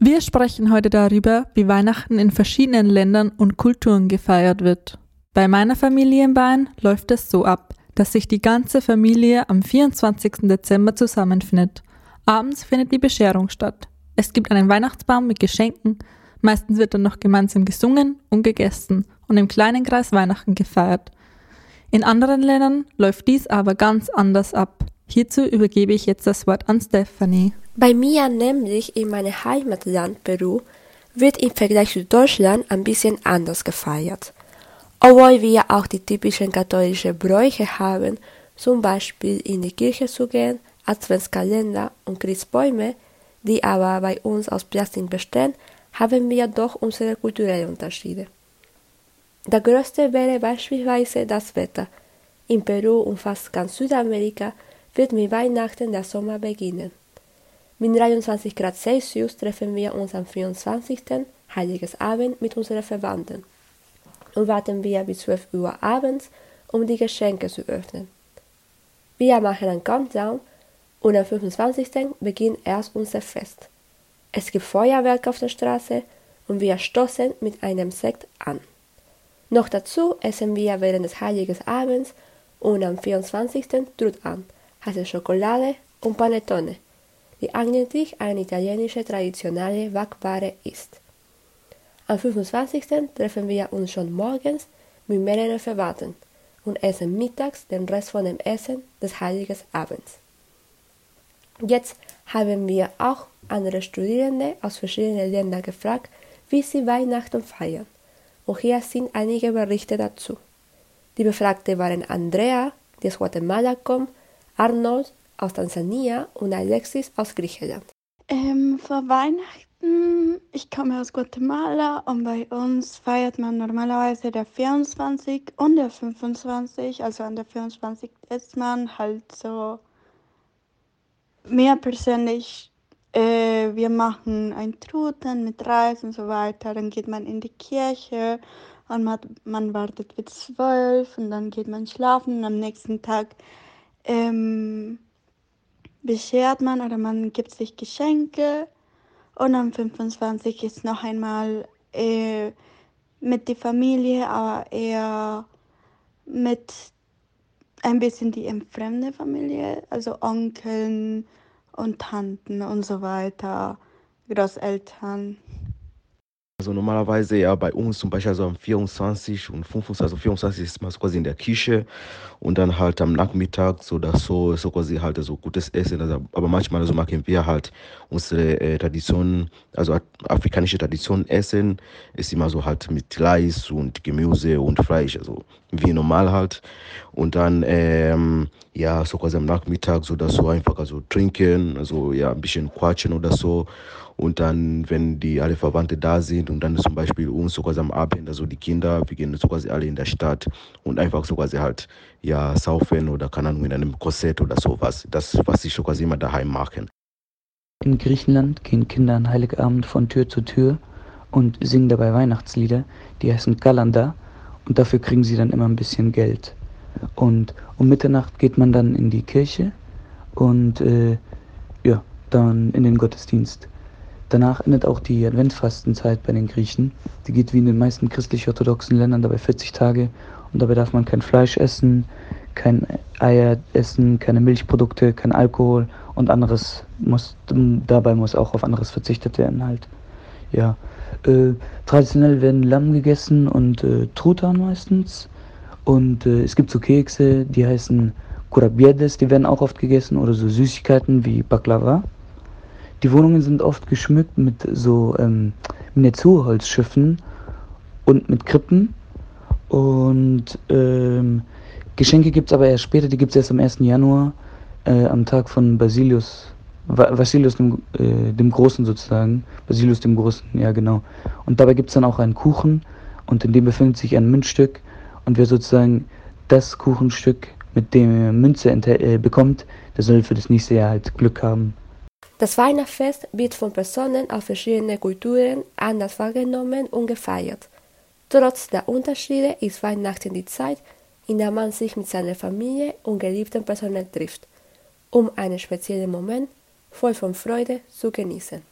Wir sprechen heute darüber, wie Weihnachten in verschiedenen Ländern und Kulturen gefeiert wird. Bei meiner Familie in Bayern läuft es so ab, dass sich die ganze Familie am 24. Dezember zusammenfindet. Abends findet die Bescherung statt. Es gibt einen Weihnachtsbaum mit Geschenken, meistens wird dann noch gemeinsam gesungen und gegessen und im kleinen Kreis Weihnachten gefeiert. In anderen Ländern läuft dies aber ganz anders ab. Hierzu übergebe ich jetzt das Wort an Stephanie. Bei mir, nämlich in meinem Heimatland Peru, wird im Vergleich zu Deutschland ein bisschen anders gefeiert. Obwohl wir auch die typischen katholischen Bräuche haben, zum Beispiel in die Kirche zu gehen, Adventskalender und Christbäume, die aber bei uns aus Plastik bestehen, haben wir doch unsere kulturellen Unterschiede. Der größte wäre beispielsweise das Wetter. In Peru und fast ganz Südamerika wird mit Weihnachten der Sommer beginnen. Mit 23 Grad Celsius treffen wir uns am 24. Heiliges Abend mit unseren Verwandten und warten wir bis 12 Uhr abends, um die Geschenke zu öffnen. Wir machen einen Countdown und am 25. beginnt erst unser Fest. Es gibt Feuerwerk auf der Straße und wir stoßen mit einem Sekt an. Noch dazu essen wir während des Heiligen Abends und am 24. Trut an heiße Schokolade und Panettone, die eigentlich eine italienische traditionelle Backware ist. Am 25. treffen wir uns schon morgens mit mehreren Verwandten und essen mittags den Rest von dem Essen des Heiligen Abends. Jetzt haben wir auch andere Studierende aus verschiedenen Ländern gefragt, wie sie Weihnachten feiern. Und hier sind einige Berichte dazu. Die Befragte waren Andrea, die aus Guatemala kommt, Arnold aus Tansania und Alexis aus Griechenland. Ähm, vor Weihnachten, ich komme aus Guatemala und bei uns feiert man normalerweise der 24 und der 25. Also an der 24 ist man halt so mehr persönlich. Äh, wir machen ein Truten mit Reis und so weiter. Dann geht man in die Kirche und man, man wartet bis zwölf und dann geht man schlafen und am nächsten Tag ähm, beschert man oder man gibt sich Geschenke. Und am 25 ist noch einmal äh, mit der Familie, aber eher mit ein bisschen die entfremde Familie, also Onkeln und Tanten und so weiter, Großeltern. Also normalerweise ja bei uns zum Beispiel also am 24 und 25, also 24 ist man quasi in der Küche und dann halt am Nachmittag so das so, so quasi halt so gutes Essen. Also, aber manchmal also machen wir halt unsere äh, Tradition, also afrikanische Tradition essen, ist immer so halt mit Reis und Gemüse und Fleisch, also wie normal halt. Und dann ähm, ja so quasi am Nachmittag so das so einfach also trinken, also ja ein bisschen quatschen oder so. Und dann, wenn die alle Verwandte da sind und dann zum Beispiel uns so quasi am Abend, also die Kinder, wir gehen so quasi alle in der Stadt und einfach so quasi halt, ja, saufen oder keine Ahnung, in einem Korsett oder sowas. Das, was ich so quasi immer daheim machen. In Griechenland gehen Kinder an Heiligabend von Tür zu Tür und singen dabei Weihnachtslieder, die heißen Kalanda und dafür kriegen sie dann immer ein bisschen Geld. Und um Mitternacht geht man dann in die Kirche und äh, ja, dann in den Gottesdienst. Danach endet auch die Adventsfastenzeit bei den Griechen. Die geht wie in den meisten christlich-orthodoxen Ländern dabei 40 Tage und dabei darf man kein Fleisch essen, kein Eier essen, keine Milchprodukte, kein Alkohol und anderes muss dabei muss auch auf anderes verzichtet werden halt. Ja. Äh, traditionell werden Lamm gegessen und äh, Truthahn meistens. Und äh, es gibt so Kekse, die heißen Kurabiedes, die werden auch oft gegessen oder so Süßigkeiten wie Baklava. Die Wohnungen sind oft geschmückt mit so ähm, Miniaturholzschiffen und mit Krippen. Und ähm, Geschenke gibt es aber erst später, die gibt es erst am 1. Januar, äh, am Tag von Basilius, Basilius dem, äh, dem Großen sozusagen. Basilius dem Großen, ja genau. Und dabei gibt es dann auch einen Kuchen und in dem befindet sich ein Münzstück. Und wer sozusagen das Kuchenstück mit dem Münze äh, bekommt, der soll für das nächste Jahr halt Glück haben. Das Weihnachtsfest wird von Personen aus verschiedenen Kulturen anders wahrgenommen und gefeiert. Trotz der Unterschiede ist Weihnachten die Zeit, in der man sich mit seiner Familie und geliebten Personen trifft, um einen speziellen Moment voll von Freude zu genießen.